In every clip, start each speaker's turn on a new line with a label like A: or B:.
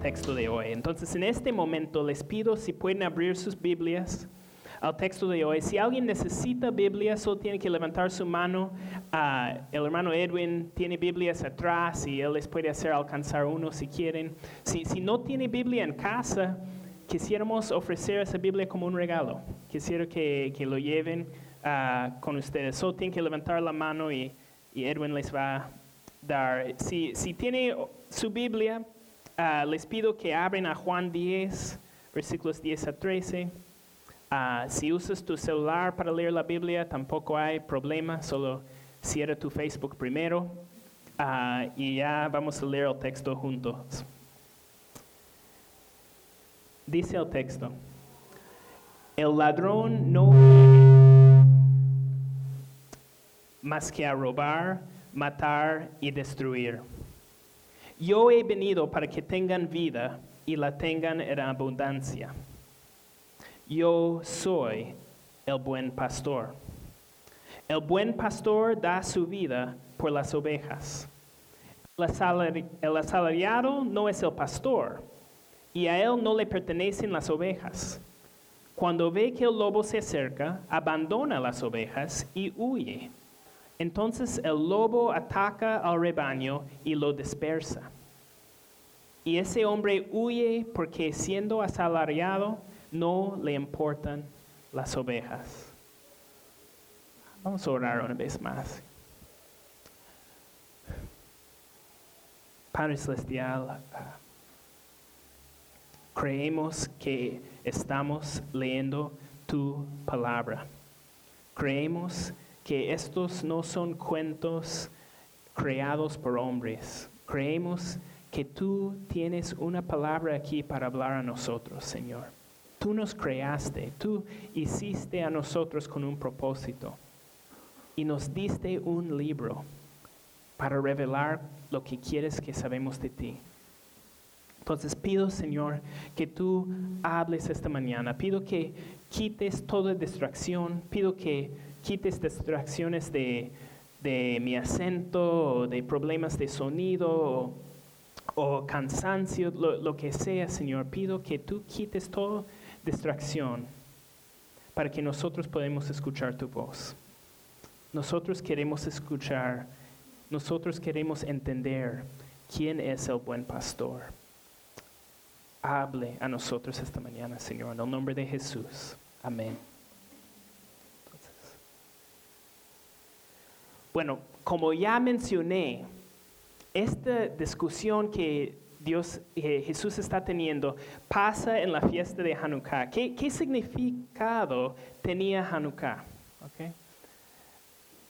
A: texto de hoy. Entonces, en este momento les pido si pueden abrir sus Biblias al texto de hoy. Si alguien necesita Biblia, solo tiene que levantar su mano. Ah, el hermano Edwin tiene Biblias atrás y él les puede hacer alcanzar uno si quieren. Si, si no tiene Biblia en casa, quisiéramos ofrecer esa Biblia como un regalo. Quisiera que, que lo lleven ah, con ustedes. Solo tienen que levantar la mano y, y Edwin les va a dar. Si, si tiene su Biblia, ah, les pido que abren a Juan 10, versículos 10 a 13. Ah, si usas tu celular para leer la Biblia, tampoco hay problema, solo cierra tu Facebook primero ah, y ya vamos a leer el texto juntos. Dice el texto, el ladrón no más que a robar, matar y destruir. Yo he venido para que tengan vida y la tengan en abundancia. Yo soy el buen pastor. El buen pastor da su vida por las ovejas. El asalariado no es el pastor y a él no le pertenecen las ovejas. Cuando ve que el lobo se acerca, abandona las ovejas y huye. Entonces el lobo ataca al rebaño y lo dispersa. Y ese hombre huye porque siendo asalariado no le importan las ovejas. Vamos a orar una vez más. Padre Celestial, creemos que estamos leyendo tu palabra. Creemos que estos no son cuentos creados por hombres. Creemos que tú tienes una palabra aquí para hablar a nosotros, Señor. Tú nos creaste, tú hiciste a nosotros con un propósito y nos diste un libro para revelar lo que quieres que sabemos de ti. Entonces pido, Señor, que tú hables esta mañana. Pido que quites toda distracción. Pido que quites distracciones de, mi acento de problemas de sonido o, cansancio, lo, lo, que sea, Señor. Pido que tú quites todo distracción para que nosotros podamos escuchar tu voz. Nosotros queremos escuchar, nosotros queremos entender quién es el buen pastor. Hable a nosotros esta mañana, Señor, en el nombre de Jesús. Amén. bueno, como ya mencioné, esta discusión que Dios, eh, Jesús está teniendo pasa en la fiesta de Hanukkah. ¿Qué, significado tenía Hanukkah?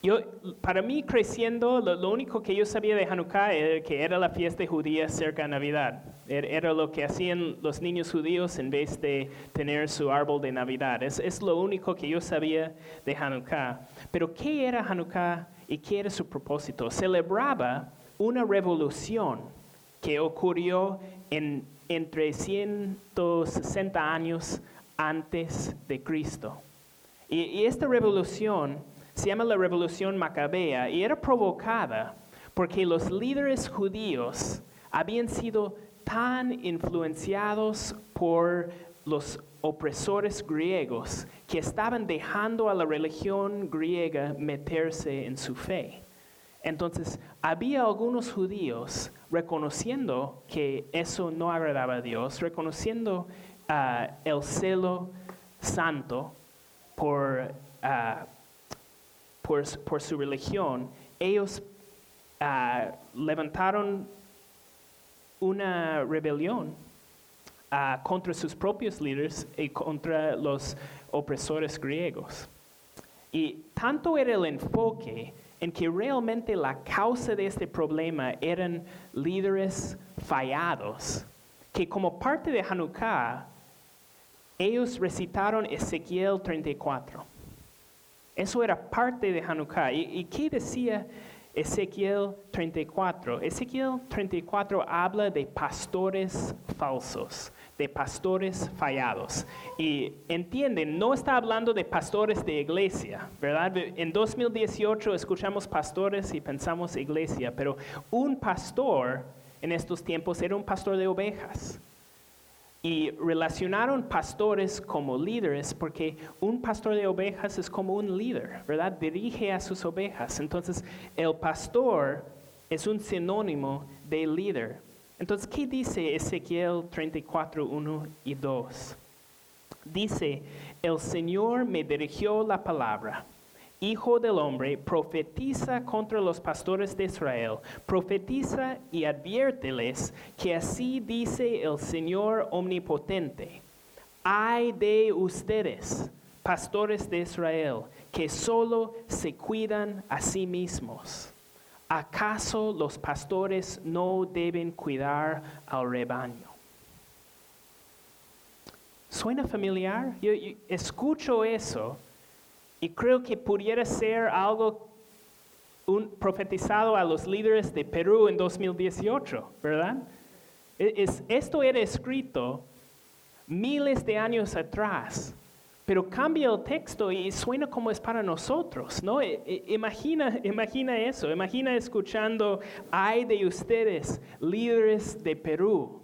A: Yo, para mí, creciendo, lo, único que yo sabía de Hanukkah era que era la fiesta judía cerca de Navidad. Era, era, lo que hacían los niños judíos en vez de tener su árbol de Navidad. Es, es lo único que yo sabía de Hanukkah. Pero, ¿qué era Hanukkah y qué era su propósito? Celebraba una revolución que ocurrió en, entre 160 años antes de Cristo. Y, esta revolución se llama la revolución macabea y era provocada porque los líderes judíos habían sido tan influenciados por los opresores griegos que estaban dejando a la religión griega meterse en su fe. Entonces, había algunos judíos reconociendo que eso no agradaba a Dios, reconociendo ah, el celo santo ah, por, su religión, ellos ah, levantaron una rebelión contra sus propios líderes y contra los opresores griegos. Y tanto era el enfoque en que realmente la causa de este problema eran líderes fallados, que como parte de Hanukkah, ellos recitaron Ezequiel 34. Eso era parte de Hanukkah. ¿Y, qué decía Ezequiel 34? Ezequiel 34 habla de pastores falsos de pastores fallados. Y entienden, no está hablando de pastores de iglesia, ¿verdad? En 2018 escuchamos pastores y pensamos iglesia, pero un pastor en estos tiempos era un pastor de ovejas. Y relacionaron pastores como líderes porque un pastor de ovejas es como un líder, ¿verdad? Dirige a sus ovejas. Entonces, el pastor es un sinónimo de líder. Entonces, ¿qué dice Ezequiel 34, 1 y 2? Dice, el Señor me dirigió la palabra. Hijo del hombre, profetiza contra los pastores de Israel, profetiza y adviérteles que así dice el Señor omnipotente. Ay de ustedes, pastores de Israel, que solo se cuidan a sí mismos. ¿Acaso los pastores no deben cuidar al rebaño? ¿Suena familiar? Yo, escucho eso y creo que pudiera ser algo un, profetizado a los líderes de Perú en 2018, ¿verdad? E, es, esto era escrito miles de años atrás, pero cambia el texto y suena como es para nosotros, ¿no? E, e, imagina, imagina eso, imagina escuchando, ay de ustedes, líderes de Perú,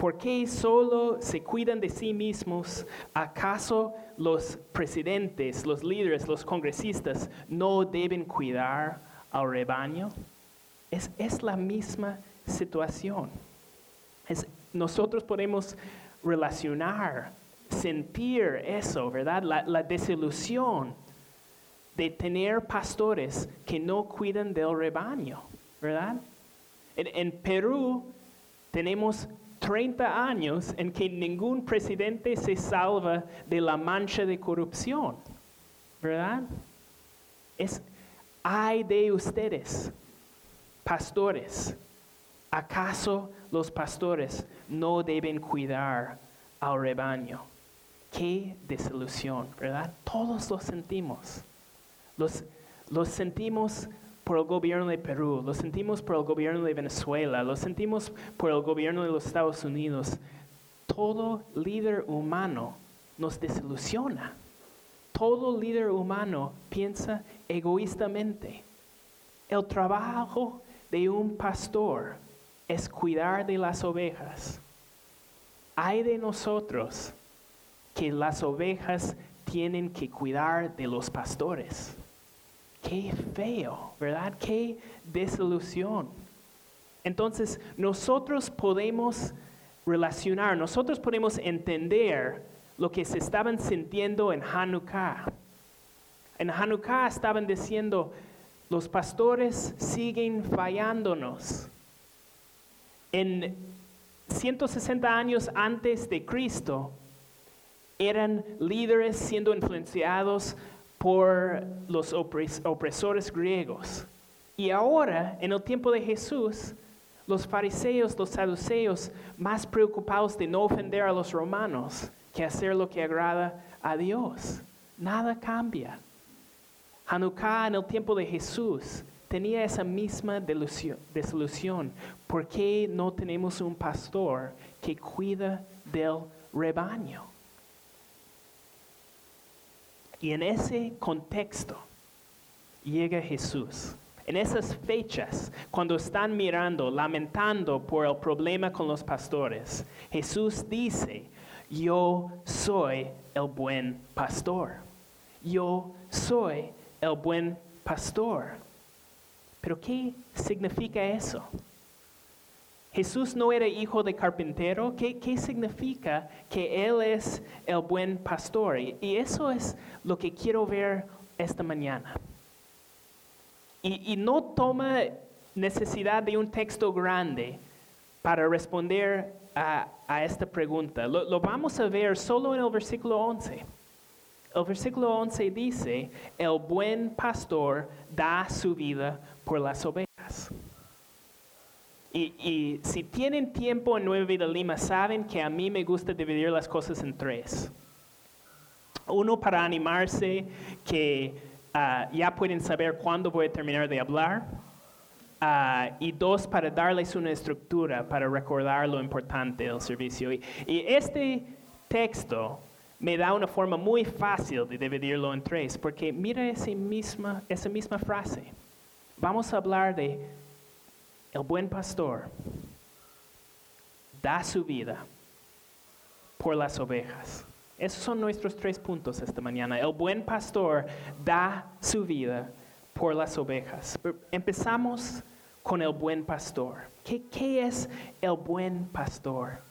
A: ¿Por qué solo se cuidan de sí mismos? ¿Acaso los presidentes, los líderes, los congresistas no deben cuidar al rebaño? Es, es la misma situación. Es, nosotros podemos relacionar, sentir eso, ¿verdad? La, desilusión de tener pastores que no cuidan del rebaño, ¿verdad? En, en Perú tenemos 30 años en que ningún presidente se salva de la mancha de corrupción, ¿verdad? Es, ay de ustedes, pastores, ¿acaso los pastores no deben cuidar al rebaño? Qué desilusión, ¿verdad? Todos lo sentimos. Los, los sentimos por el gobierno de Perú, lo sentimos por el gobierno de Venezuela, lo sentimos por el gobierno de los Estados Unidos. Todo líder humano nos desilusiona. Todo líder humano piensa egoístamente. El trabajo de un pastor es cuidar de las ovejas. Hay de nosotros que las ovejas tienen que cuidar de los pastores. Qué feo, ¿verdad? Qué desilusión. Entonces, nosotros podemos relacionar, nosotros podemos entender lo que se estaban sintiendo en Hanukkah. En Hanukkah estaban diciendo, los pastores siguen fallándonos. En 160 años antes de Cristo, eran líderes siendo influenciados por los opresores griegos. Y ahora, en el tiempo de Jesús, los fariseos, los saduceos, más preocupados de no ofender a los romanos que hacer lo que agrada a Dios. Nada cambia. Hanukkah en el tiempo de Jesús tenía esa misma desilusión. ¿Por qué no tenemos un pastor que cuida del rebaño? Y en ese contexto llega Jesús. En esas fechas, cuando están mirando, lamentando por el problema con los pastores, Jesús dice, yo soy el buen pastor. Yo soy el buen pastor. Pero ¿qué significa eso? Jesús no era hijo de carpintero. ¿Qué, significa que Él es el buen pastor? Y, eso es lo que quiero ver esta mañana. Y, no toma necesidad de un texto grande para responder a, esta pregunta. Lo, vamos a ver solo en el versículo 11. El versículo 11 dice, el buen pastor da su vida por las ovejas. Y, si tienen tiempo en Nueva Vida Lima, saben que a mí me gusta dividir las cosas en tres. Uno para animarse, que ah, ya pueden saber cuándo voy a terminar de hablar. Ah, y dos, para darles una estructura, para recordar lo importante del servicio. Y, y este texto me da una forma muy fácil de dividirlo en tres, porque mira esa misma, esa misma frase. Vamos a hablar de El buen pastor da su vida por las ovejas. Esos son nuestros tres puntos esta mañana. El buen pastor da su vida por las ovejas. Empezamos con el buen pastor. ¿Qué, qué es el buen pastor?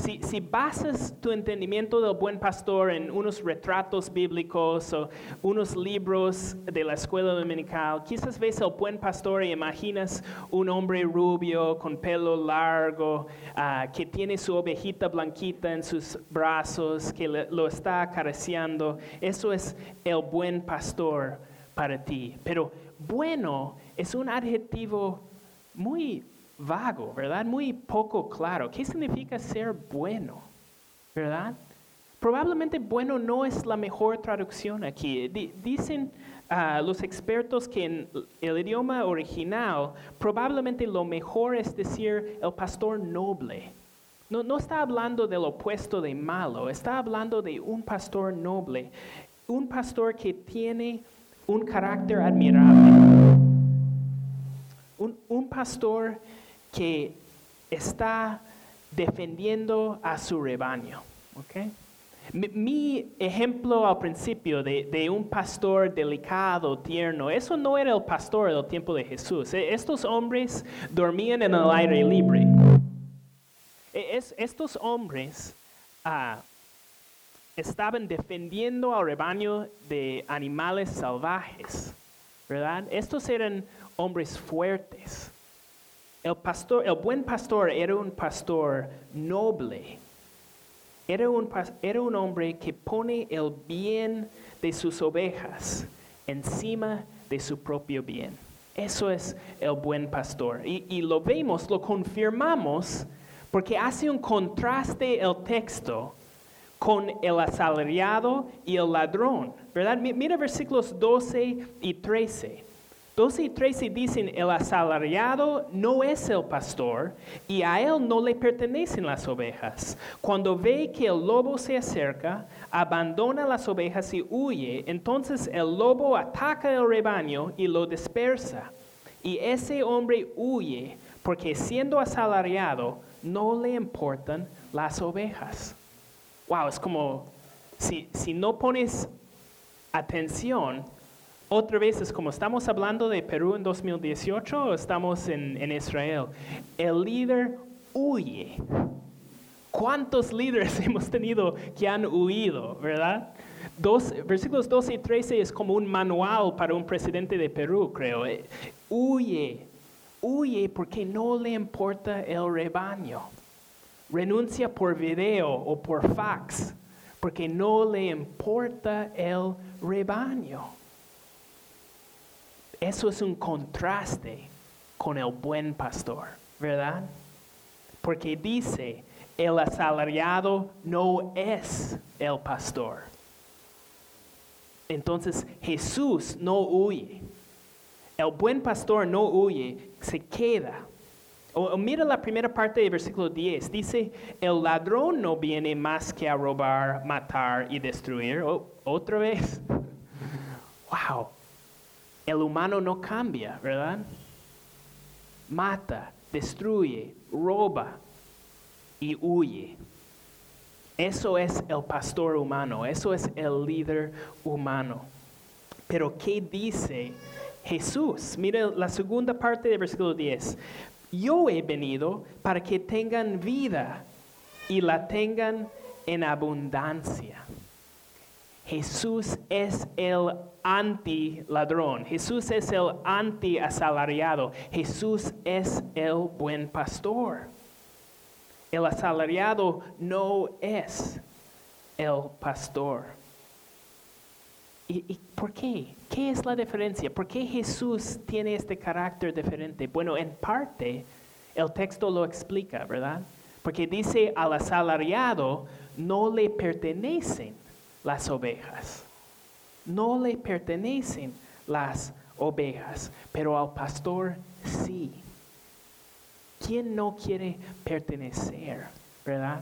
A: Si, basas tu entendimiento del buen pastor en unos retratos bíblicos o unos libros de la escuela dominical, quizás ves al buen pastor y imaginas un hombre rubio con pelo largo ah, que tiene su ovejita blanquita en sus brazos, que lo está acariciando. Eso es el buen pastor para ti. Pero bueno es un adjetivo muy vago, ¿verdad? Muy poco claro. ¿Qué significa ser bueno? ¿Verdad? Probablemente bueno no es la mejor traducción aquí. dicen ah, los expertos que en el idioma original probablemente lo mejor es decir el pastor noble. No, no está hablando del opuesto de malo, está hablando de un pastor noble, un pastor que tiene un carácter admirable, un, un pastor que está defendiendo a su rebaño. Mi, ejemplo al principio de, un pastor delicado, tierno, eso no era el pastor del tiempo de Jesús. E, estos hombres dormían en el aire libre. E, estos hombres ah, estaban defendiendo al rebaño de animales salvajes, ¿verdad? Estos eran hombres fuertes. El, pastor, el buen pastor era un pastor noble. Era un, era un hombre que pone el bien de sus ovejas encima de su propio bien. Eso es el buen pastor. Y, y, lo vemos, lo confirmamos, porque hace un contraste el texto con el asalariado y el ladrón. ¿Verdad? Mira versículos 12 y 13. 12 y 13 dicen, el asalariado no es el pastor y a él no le pertenecen las ovejas. Cuando ve que el lobo se acerca, abandona las ovejas y huye, entonces el lobo ataca el rebaño y lo dispersa. Y ese hombre huye porque siendo asalariado no le importan las ovejas. Wow, es como si, si no pones atención, otra vez es como estamos hablando de Perú en 2018 o estamos en, en Israel. El líder huye. ¿Cuántos líderes hemos tenido que han huido, verdad? Dos, versículos 12 y 13 es como un manual para un presidente de Perú, creo. Eh, huye, huye porque no le importa el rebaño. Renuncia por video o por fax porque no le importa el rebaño. Eso es un contraste con el buen pastor, ¿verdad? Porque dice, el asalariado no es el pastor. Entonces Jesús no huye. El buen pastor no huye, se queda. O, mira la primera parte del versículo 10. Dice, el ladrón no viene más que a robar, matar y destruir. otra vez. Wow el humano no cambia, ¿verdad? Mata, destruye, roba y huye. Eso es el pastor humano, eso es el líder humano. Pero ¿qué dice Jesús? Mire la segunda parte del versículo 10. Yo he venido para que tengan vida y la tengan en abundancia. Jesús es el anti-ladrón. Jesús es el anti-asalariado. Jesús es el buen pastor. El asalariado no es el pastor. ¿Y, por qué? ¿Qué es la diferencia? ¿Por qué Jesús tiene este carácter diferente? Bueno, en parte el texto lo explica, ¿verdad? Porque dice al asalariado no le pertenecen las ovejas. No le pertenecen las ovejas, pero al pastor sí. ¿Quién no quiere pertenecer, verdad?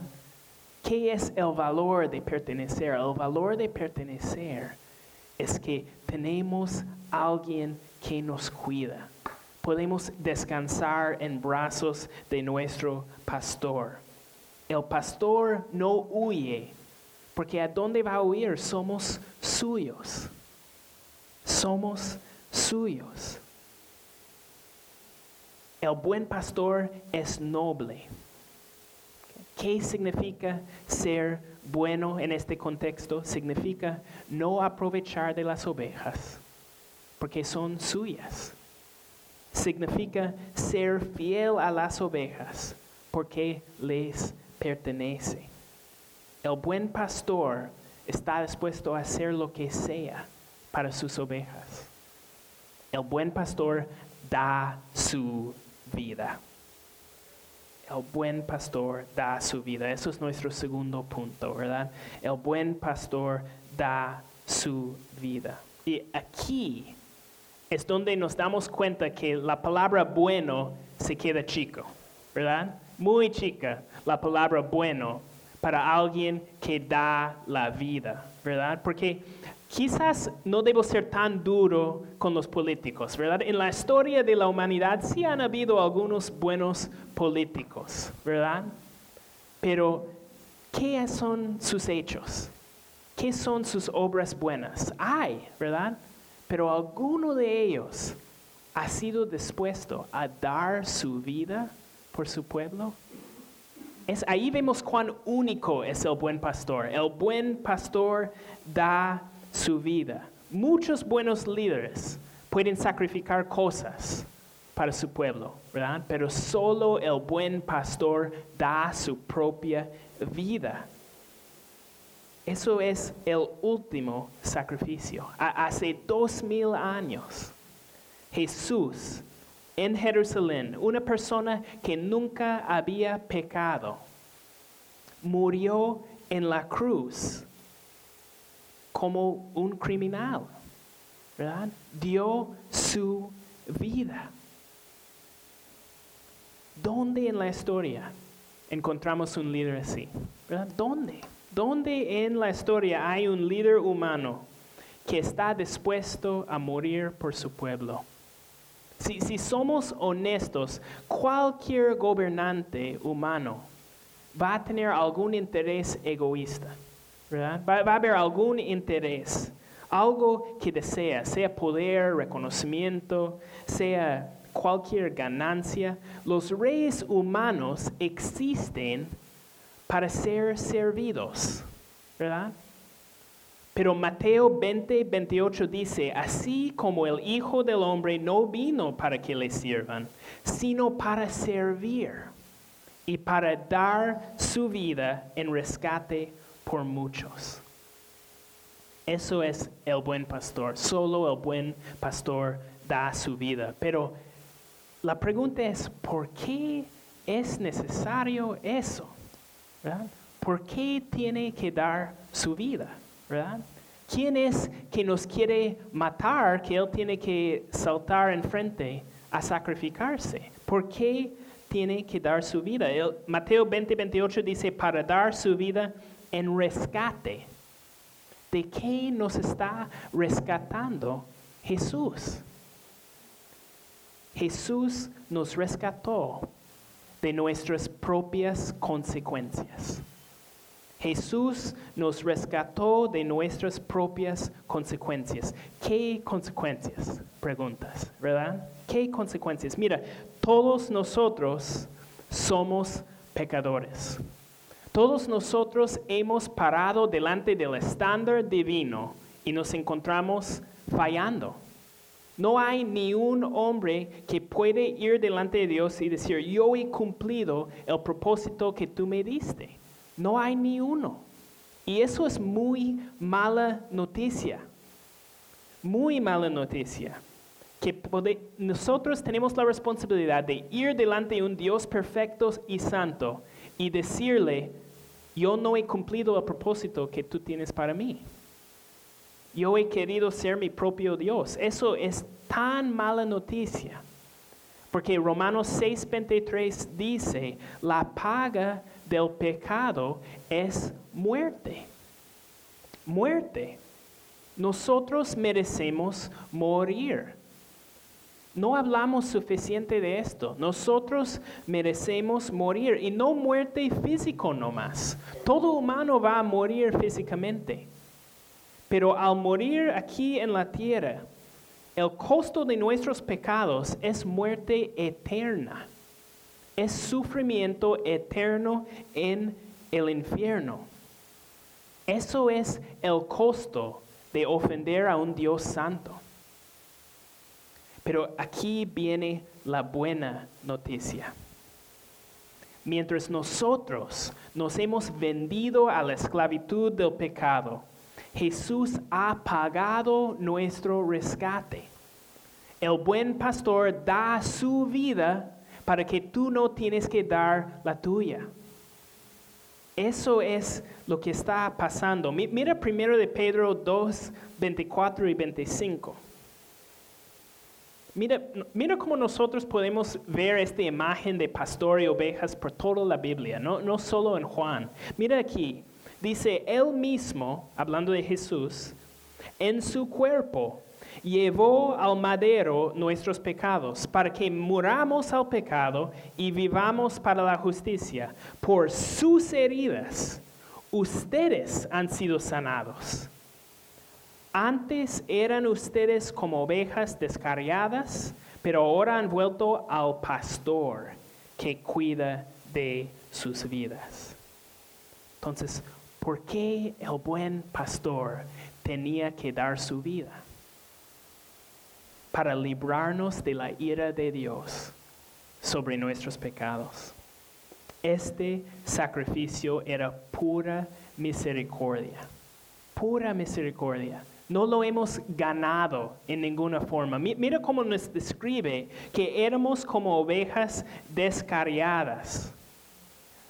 A: ¿Qué es el valor de pertenecer? El valor de pertenecer es que tenemos alguien que nos cuida. podemos descansar en brazos de nuestro pastor. El pastor no huye, porque a dónde va a huir somos suyos. Somos suyos. El buen pastor es noble. ¿Qué significa ser bueno en este contexto? Significa no aprovechar de las ovejas, porque son suyas. Significa ser fiel a las ovejas, porque les pertenece. El buen pastor está dispuesto a hacer lo que sea para sus ovejas. El buen pastor da su vida. El buen pastor da su vida. Eso es nuestro segundo punto, ¿verdad? El buen pastor da su vida. Y aquí es donde nos damos cuenta que la palabra bueno se queda chico, ¿verdad? Muy chica la palabra bueno para alguien que da la vida, ¿verdad? Porque quizás no debo ser tan duro con los políticos, ¿verdad? En la historia de la humanidad sí han habido algunos buenos políticos, ¿verdad? Pero, ¿qué son sus hechos? ¿Qué son sus obras buenas? Hay, ¿verdad? Pero alguno de ellos ha sido dispuesto a dar su vida por su pueblo. Es, ahí vemos cuán único es el buen pastor. El buen pastor da su vida. Muchos buenos líderes pueden sacrificar cosas para su pueblo, ¿verdad? Pero solo el buen pastor da su propia vida. Eso es el último sacrificio. hace dos mil años, Jesús en Jerusalén, una persona que nunca había pecado, murió en la cruz como un criminal, ¿verdad? Dio su vida. ¿Dónde en la historia encontramos un líder así? ¿Verdad? ¿Dónde? ¿Dónde en la historia hay un líder humano que está dispuesto a morir por su pueblo? Si, somos honestos, cualquier gobernante humano va a tener algún interés egoísta. ¿verdad? Va, va, a haber algún interés, algo que desea, sea poder, reconocimiento, sea cualquier ganancia. Los reyes humanos existen para ser servidos, ¿verdad? Pero Mateo 20, 28 dice, así como el Hijo del Hombre no vino para que le sirvan, sino para servir y para dar su vida en rescate por muchos. Eso es el buen pastor. Solo el buen pastor da su vida. Pero la pregunta es, ¿por qué es necesario eso? ¿Por qué tiene que dar su vida? ¿Verdad? ¿Quién es que nos quiere matar que Él tiene que saltar enfrente a sacrificarse? ¿Por qué tiene que dar su vida? Mateo 20, 28 dice, para dar su vida en rescate. ¿De qué nos está rescatando Jesús? Jesús nos rescató de nuestras propias consecuencias. Jesús nos rescató de nuestras propias consecuencias. ¿Qué consecuencias? Preguntas, ¿verdad? ¿Qué consecuencias? Mira, todos nosotros somos pecadores. Todos nosotros hemos parado delante del estándar divino y nos encontramos fallando. No hay ni un hombre que puede ir delante de Dios y decir, yo he cumplido el propósito que tú me diste. No hay ni uno. Y eso es muy mala noticia. Muy mala noticia. Que nosotros tenemos la responsabilidad de ir delante de un Dios perfecto y santo y decirle, yo no he cumplido el propósito que tú tienes para mí. Yo he querido ser mi propio Dios. Eso es tan mala noticia. Porque Romanos 6:23 dice, la paga del pecado es muerte. Muerte. Nosotros merecemos morir. No hablamos suficiente de esto. Nosotros merecemos morir y no muerte físico nomás. Todo humano va a morir físicamente. Pero al morir aquí en la tierra, el costo de nuestros pecados es muerte eterna. Es sufrimiento eterno en el infierno. Eso es el costo de ofender a un Dios santo. Pero aquí viene la buena noticia. Mientras nosotros nos hemos vendido a la esclavitud del pecado, Jesús ha pagado nuestro rescate. El buen pastor da su vida para que tú no tienes que dar la tuya. Eso es lo que está pasando. Mira primero de Pedro 2, 24 y 25. Mira, mira cómo nosotros podemos ver esta imagen de pastor y ovejas por toda la Biblia, no, no solo en Juan. Mira aquí, dice, él mismo, hablando de Jesús, en su cuerpo llevó al madero nuestros pecados, para que muramos al pecado y vivamos para la justicia. Por sus heridas, ustedes han sido sanados. Antes eran ustedes como ovejas descarriadas, pero ahora han vuelto al pastor que cuida de sus vidas. Entonces, ¿por qué el buen pastor tenía que dar su vida? Para librarnos de la ira de Dios sobre nuestros pecados. Este sacrificio era pura misericordia, pura misericordia. No lo hemos ganado en ninguna forma. Mira cómo nos describe que éramos como ovejas descarriadas.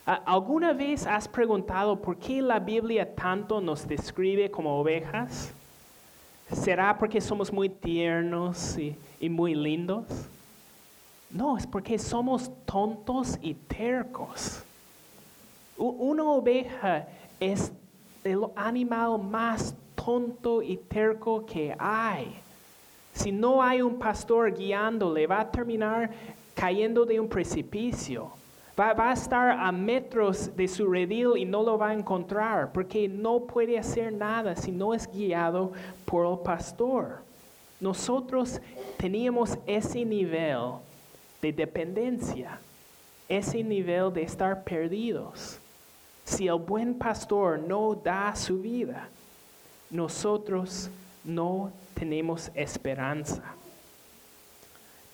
A: ¿Alguna vez has preguntado por qué la Biblia tanto nos describe como ovejas? ¿Será porque somos muy tiernos y, muy lindos? No, es porque somos tontos y tercos. Una oveja es el animal más tonto y terco que hay. Si no hay un pastor guiándole, va a terminar cayendo de un precipicio. Va, a estar a metros de su redil y no lo va a encontrar, porque no puede hacer nada si no es guiado por el pastor. Nosotros teníamos ese nivel de dependencia, ese nivel de estar perdidos. Si el buen pastor no da su vida, nosotros no tenemos esperanza.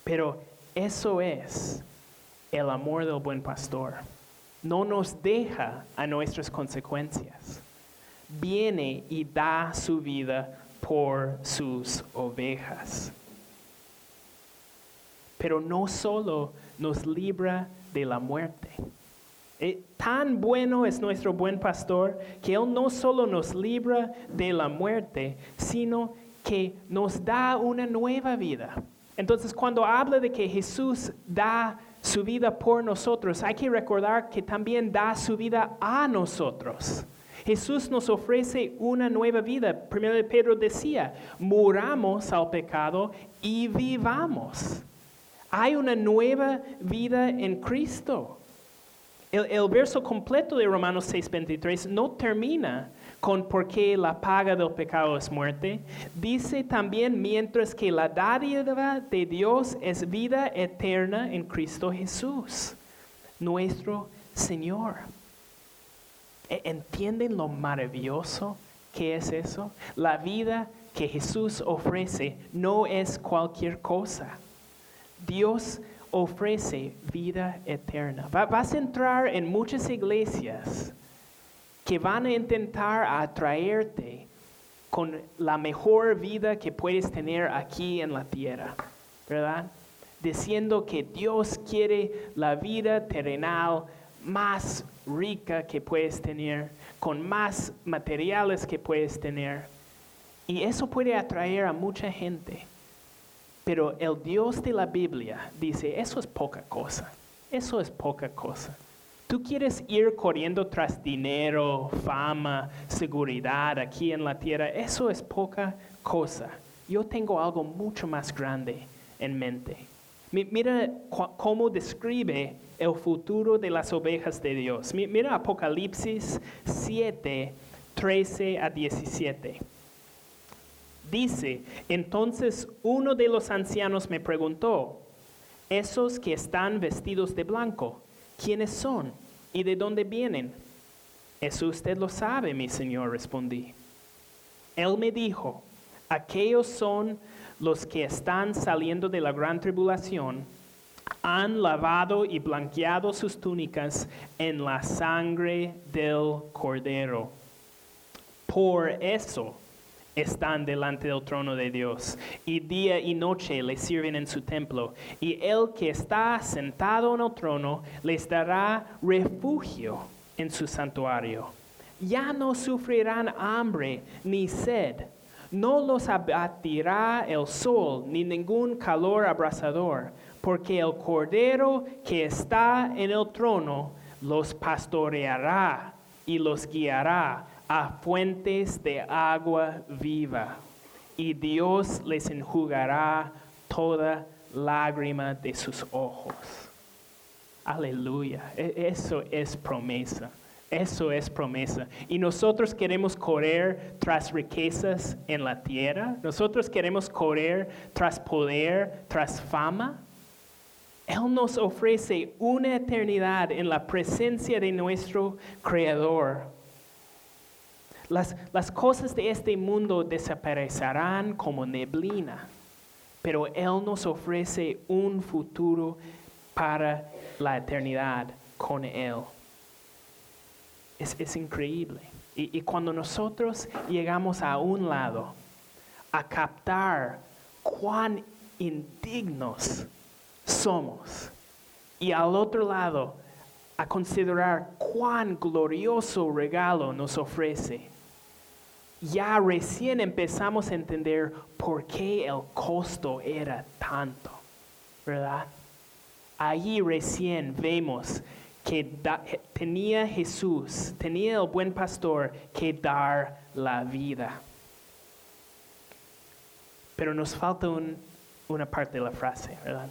A: Pero eso es el amor del buen pastor. No nos deja a nuestras consecuencias. Viene y da su vida por sus ovejas. Pero no solo nos libra de la muerte eh, tan bueno es nuestro buen pastor que Él no solo nos libra de la muerte, sino que nos da una nueva vida. Entonces, cuando habla de que Jesús da su vida por nosotros, hay que recordar que también da su vida a nosotros. Jesús nos ofrece una nueva vida. Primero Pedro decía, muramos al pecado y vivamos. Hay una nueva vida en Cristo. El, verso completo de Romanos 6:23 no termina con porque la paga del pecado es muerte. Dice también mientras que la dádiva de Dios es vida eterna en Cristo Jesús, nuestro Señor. E, ¿Entienden lo maravilloso que es eso? La vida que Jesús ofrece no es cualquier cosa. Dios ofrece vida eterna. vas a entrar en muchas iglesias que van a intentar atraerte con la mejor vida que puedes tener aquí en la tierra, ¿verdad? Diciendo que Dios quiere la vida terrenal más rica que puedes tener, con más materiales que puedes tener. Y eso puede atraer a mucha gente. Pero el Dios de la Biblia dice, eso es poca cosa, eso es poca cosa. Tú quieres ir corriendo tras dinero, fama, seguridad aquí en la tierra, eso es poca cosa. Yo tengo algo mucho más grande en mente. Mi- Mira cómo describe el futuro de las ovejas de Dios. Mi- Mira Apocalipsis 7, 13 a 17. Dice, entonces uno de los ancianos me preguntó, esos que están vestidos de blanco, ¿quiénes son y de dónde vienen? Eso usted lo sabe, mi señor, respondí. Él me dijo, aquellos son los que están saliendo de la gran tribulación, han lavado y blanqueado sus túnicas en la sangre del cordero. Por eso están delante del trono de Dios y día y noche le sirven en su templo. Y el que está sentado en el trono les dará refugio en su santuario. Ya no sufrirán hambre ni sed. No los abatirá el sol ni ningún calor abrasador, porque el cordero que está en el trono los pastoreará y los guiará a fuentes de agua viva, y Dios les enjugará toda lágrima de sus ojos. Aleluya, E- eso es promesa. Eso es promesa. Y nosotros queremos correr tras riquezas en la tierra. Nosotros queremos correr tras poder, tras fama. Él nos ofrece una eternidad en la presencia de nuestro Creador. Las, las cosas de este mundo desaparecerán como neblina, pero Él nos ofrece un futuro para la eternidad con Él. Es, es increíble. Y, y cuando nosotros llegamos a un lado, a captar cuán indignos somos, y al otro lado, a considerar cuán glorioso regalo nos ofrece, ya recién empezamos a entender por qué el costo era tanto, ¿verdad? Allí recién vemos que da- tenía Jesús, tenía el buen pastor que dar la vida. Pero nos falta un- una parte de la frase, ¿verdad?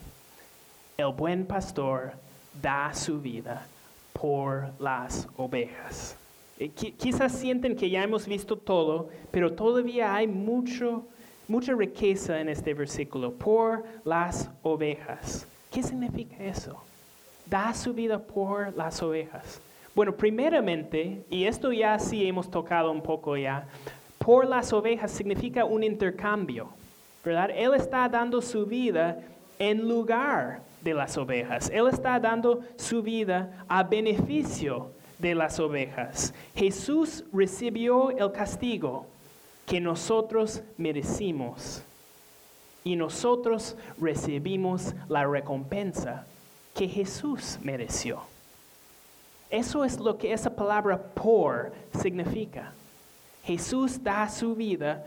A: El buen pastor da su vida por las ovejas. Eh, qui- Quizás sienten que ya hemos visto todo, pero todavía hay mucho, mucha riqueza en este versículo. Por las ovejas. ¿Qué significa eso? Da su vida por las ovejas. Bueno, primeramente, y esto ya sí hemos tocado un poco ya, por las ovejas significa un intercambio, ¿verdad? Él está dando su vida en lugar de las ovejas. Él está dando su vida a beneficio de las ovejas. Jesús recibió el castigo que nosotros merecimos y nosotros recibimos la recompensa que Jesús mereció. Eso es lo que esa palabra por significa. Jesús da su vida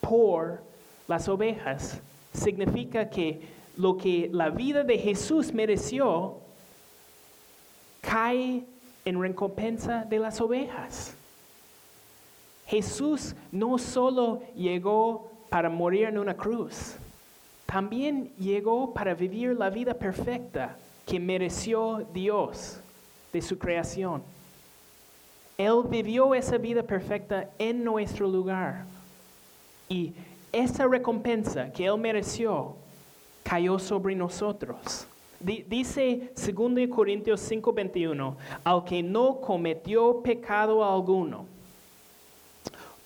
A: por las ovejas. Significa que lo que la vida de Jesús mereció cae en recompensa de las ovejas. Jesús no solo llegó para morir en una cruz, también llegó para vivir la vida perfecta que mereció Dios de su creación. Él vivió esa vida perfecta en nuestro lugar. Y esa recompensa que Él mereció cayó sobre nosotros. Di- dice 2 Corintios 5:21, al que no cometió pecado alguno,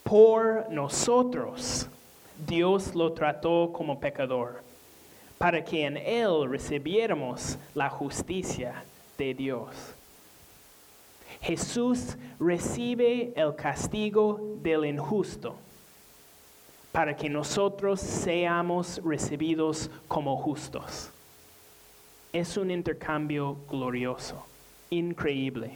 A: por nosotros Dios lo trató como pecador, para que en Él recibiéramos la justicia de Dios. Jesús recibe el castigo del injusto para que nosotros seamos recibidos como justos. Es un intercambio glorioso, increíble.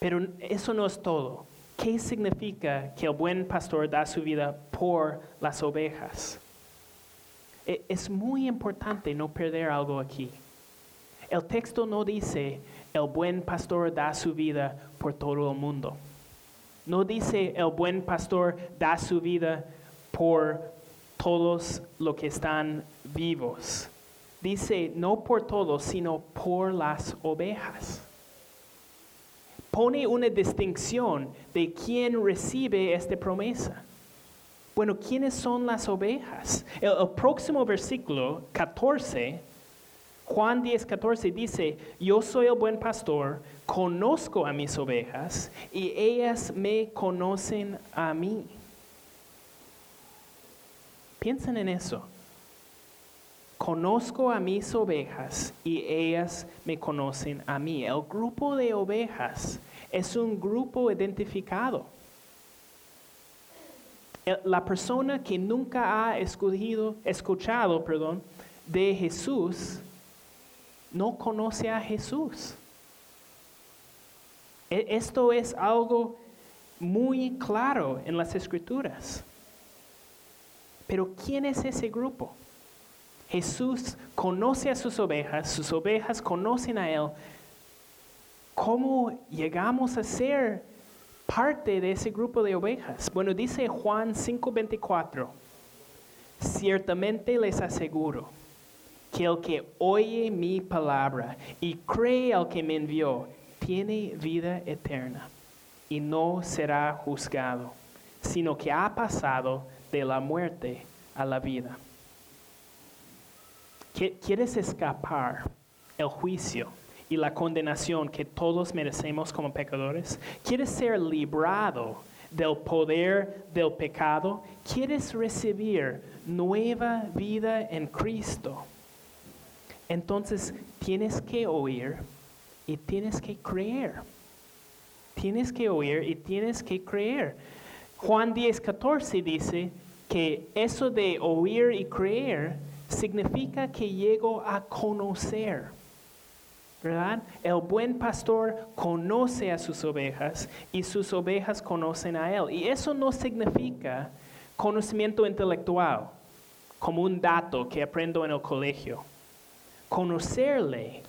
A: Pero eso no es todo. ¿Qué significa que el buen pastor da su vida por las ovejas? E- Es muy importante no perder algo aquí. El texto no dice el buen pastor da su vida por todo el mundo. No dice el buen pastor da su vida por todos los que están vivos. Dice, no por todos, sino por las ovejas. Pone una distinción de quién recibe esta promesa. Bueno, ¿quiénes son las ovejas? El, el próximo versículo, 14, Juan 10, 14 dice, yo soy el buen pastor, conozco a mis ovejas y ellas me conocen a mí. Piensen en eso. Conozco a mis ovejas y ellas me conocen a mí. El grupo de ovejas es un grupo identificado. La persona que nunca ha escogido, escuchado perdón, de Jesús no conoce a Jesús. E- Esto es algo muy claro en las escrituras. Pero ¿quién es ese grupo? Jesús conoce a sus ovejas, sus ovejas conocen a Él. ¿Cómo llegamos a ser parte de ese grupo de ovejas? Bueno, dice Juan 5:24, ciertamente les aseguro que el que oye mi palabra y cree al que me envió, tiene vida eterna y no será juzgado, sino que ha pasado de la muerte a la vida. ¿Qui- ¿Quieres escapar el juicio y la condenación que todos merecemos como pecadores? ¿Quieres ser librado del poder del pecado? ¿Quieres recibir nueva vida en Cristo? Entonces tienes que oír y tienes que creer. Tienes que oír y tienes que creer. Juan 10, 14 dice que eso de oír y creer significa que llego a conocer. ¿Verdad? El buen pastor conoce a sus ovejas y sus ovejas conocen a él. Y eso no significa conocimiento intelectual, como un dato que aprendo en el colegio. Conocerle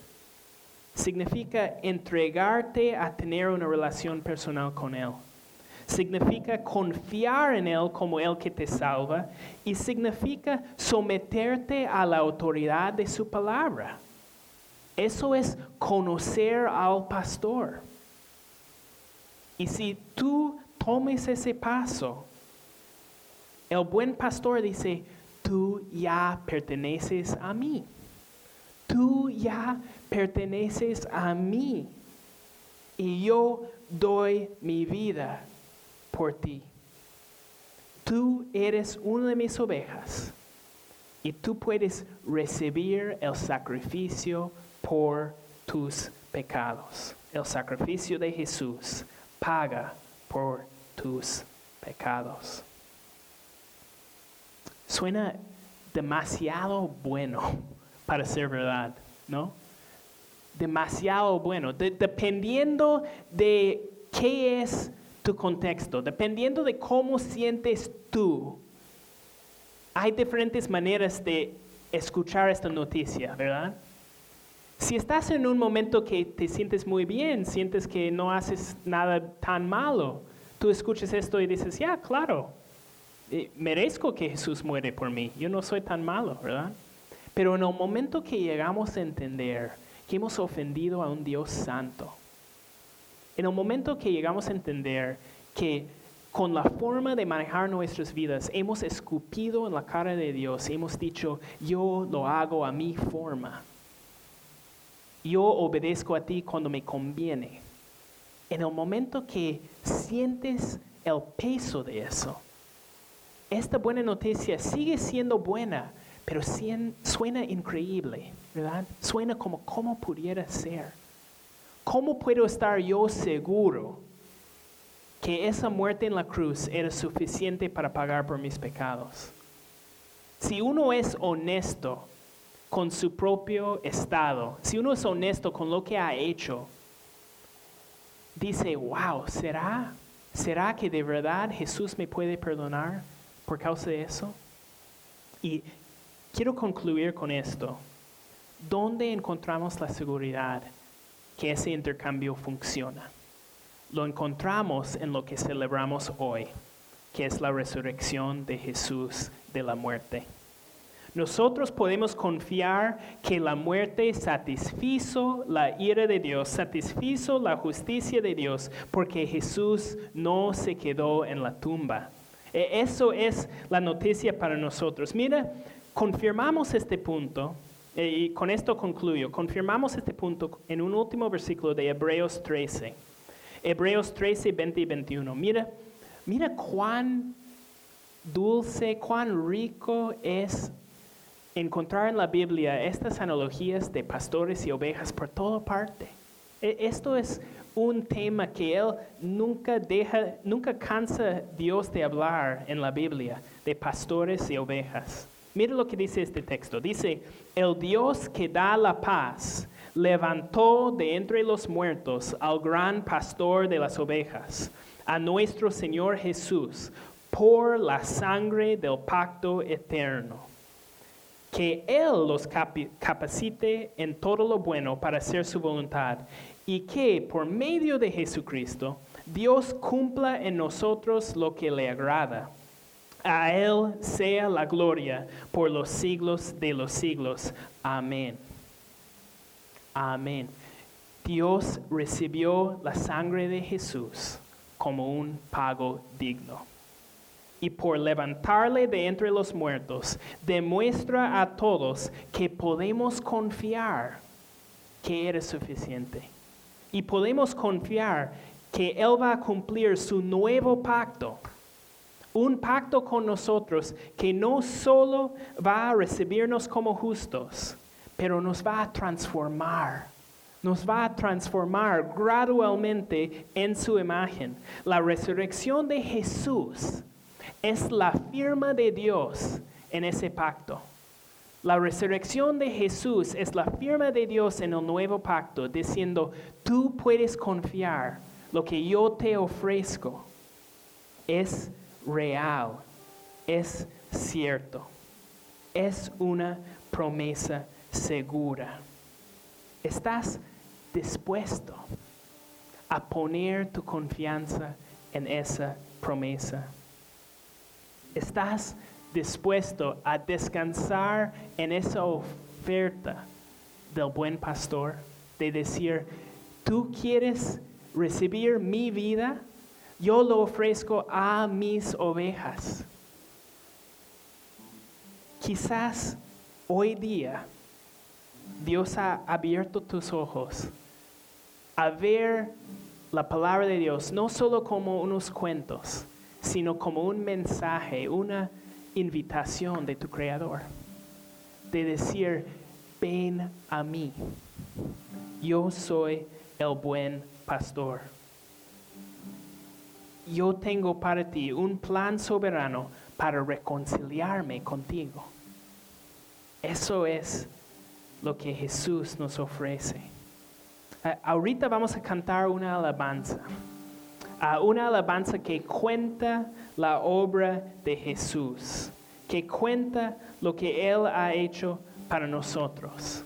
A: significa entregarte a tener una relación personal con Él. Significa confiar en Él como el que te salva y significa someterte a la autoridad de su palabra. Eso es conocer al pastor. Y si tú tomes ese paso, el buen pastor dice, tú ya perteneces a mí. Tú ya perteneces a mí. Y yo doy mi vida por ti. Tú eres una de mis ovejas. Y tú puedes recibir el sacrificio por tus pecados. El sacrificio de Jesús paga por tus pecados. Suena demasiado bueno para ser verdad, ¿no? Demasiado bueno. De- dependiendo de qué es tu contexto, dependiendo de cómo sientes tú, hay diferentes maneras de escuchar esta noticia, ¿verdad? Si estás en un momento que te sientes muy bien, sientes que no haces nada tan malo, tú escuchas esto y dices, ya, claro, eh, merezco que Jesús muere por mí, yo no soy tan malo, ¿verdad? Pero en el momento que llegamos a entender que hemos ofendido a un Dios santo, en el momento que llegamos a entender que con la forma de manejar nuestras vidas hemos escupido en la cara de Dios, hemos dicho, yo lo hago a mi forma, yo obedezco a ti cuando me conviene. En el momento que sientes el peso de eso, esta buena noticia sigue siendo buena, pero suena increíble, ¿verdad? Suena como cómo pudiera ser. ¿Cómo puedo estar yo seguro que esa muerte en la cruz era suficiente para pagar por mis pecados? Si uno es honesto con su propio estado, si uno es honesto con lo que ha hecho, dice, wow, ¿será? ¿Será que de verdad Jesús me puede perdonar por causa de eso? Y quiero concluir con esto. ¿Dónde encontramos la seguridad que ese intercambio funciona? Lo encontramos en lo que celebramos hoy, que es la resurrección de Jesús de la muerte. Nosotros podemos confiar que la muerte satisfizo la ira de Dios, satisfizo la justicia de Dios, porque Jesús no se quedó en la tumba. E, eso es la noticia para nosotros. Mira, confirmamos este punto, y con esto concluyo, confirmamos este punto en un último versículo de Hebreos 13. Hebreos 13, 20 y 21. Mira, mira cuán dulce, cuán rico es encontrar en la Biblia estas analogías de pastores y ovejas por toda parte. E, esto es un tema que él nunca deja, nunca cansa Dios de hablar en la Biblia, de pastores y ovejas. Mira lo que dice este texto. Dice, el Dios que da la paz levantó de entre los muertos al gran pastor de las ovejas, a nuestro Señor Jesús, por la sangre del pacto eterno que Él los capacite en todo lo bueno para hacer su voluntad y que por medio de Jesucristo Dios cumpla en nosotros lo que le agrada. A Él sea la gloria por los siglos de los siglos. Amén. Amén. Dios recibió la sangre de Jesús como un pago digno y por levantarle de entre los muertos, demuestra a todos que podemos confiar que eres suficiente. Y podemos confiar que Él va a cumplir su nuevo pacto. Un pacto con nosotros que no solo va a recibirnos como justos, pero nos va a transformar nos va a transformar gradualmente en su imagen. La resurrección de Jesús es la firma de Dios en ese pacto. La resurrección de Jesús es la firma de Dios en el nuevo pacto, diciendo, tú puedes confiar, lo que yo te ofrezco es real, es cierto, es una promesa segura. ¿Estás dispuesto a poner tu confianza en esa promesa? ¿Estás dispuesto a descansar en esa oferta del buen pastor? De decir, tú quieres recibir mi vida, yo lo ofrezco a mis ovejas. Quizás hoy día Dios ha abierto tus ojos a ver la palabra de Dios, no solo como unos cuentos, sino como un mensaje, una invitación de tu Creador, de decir, ven a mí, yo soy el buen pastor. Yo tengo para ti un plan soberano para reconciliarme contigo. Eso es lo que Jesús nos ofrece. ahorita vamos a cantar una alabanza una alabanza que cuenta la obra de Jesús, que cuenta lo que Él ha hecho para nosotros.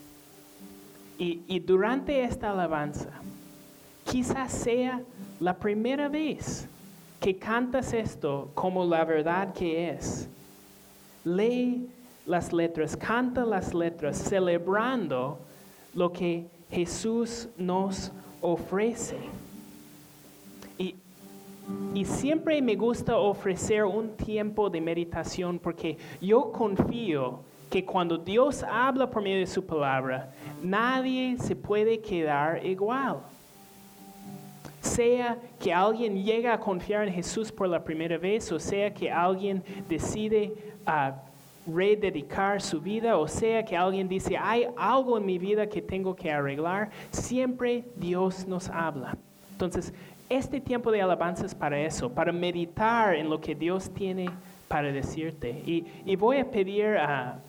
A: Y, y durante esta alabanza, quizás sea la primera vez que cantas esto como la verdad que es. Lee las letras, canta las letras, celebrando lo que Jesús nos ofrece. Y siempre me gusta ofrecer un tiempo de meditación porque yo confío que cuando Dios habla por medio de su palabra, nadie se puede quedar igual. Sea que alguien llega a confiar en Jesús por la primera vez, o sea que alguien decide a rededicar su vida, o sea que alguien dice, hay algo en mi vida que tengo que arreglar, siempre Dios nos habla. Entonces, este tiempo de alabanza es para eso, para meditar en lo que Dios tiene para decirte. Y, voy a pedir a,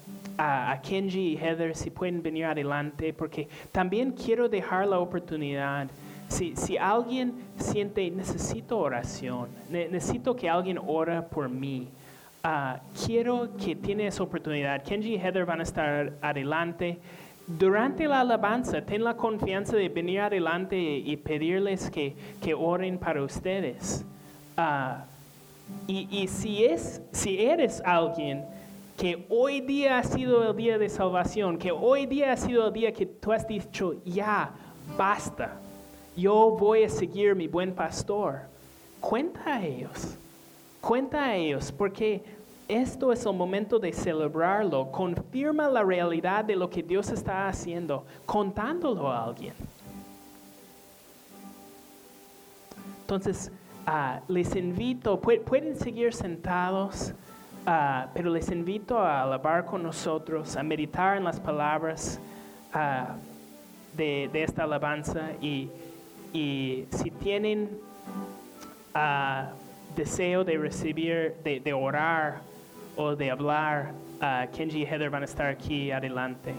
A: Kenji y Heather si pueden venir adelante, porque también quiero dejar la oportunidad. Si, alguien siente, necesito oración, necesito que alguien ora por mí, ah, quiero que tiene esa oportunidad. Kenji y Heather van a estar adelante durante la alabanza, ten la confianza de venir adelante y pedirles que, oren para ustedes. Ah, Y, y si, es, si eres alguien que hoy día ha sido el día de salvación, que hoy día ha sido el día que tú has dicho, ya, basta, yo voy a seguir mi buen pastor, cuenta a ellos, cuenta a ellos, porque esto es el momento de celebrarlo, confirma la realidad de lo que Dios está haciendo, contándolo a alguien. Entonces, ah, les invito, pu- pueden seguir sentados, ah, pero les invito a alabar con nosotros, a meditar en las palabras ah, de, de esta alabanza y, y si tienen ah, deseo de recibir, de, de orar o de hablar, ah, Kenji y Heather van a estar aquí adelante.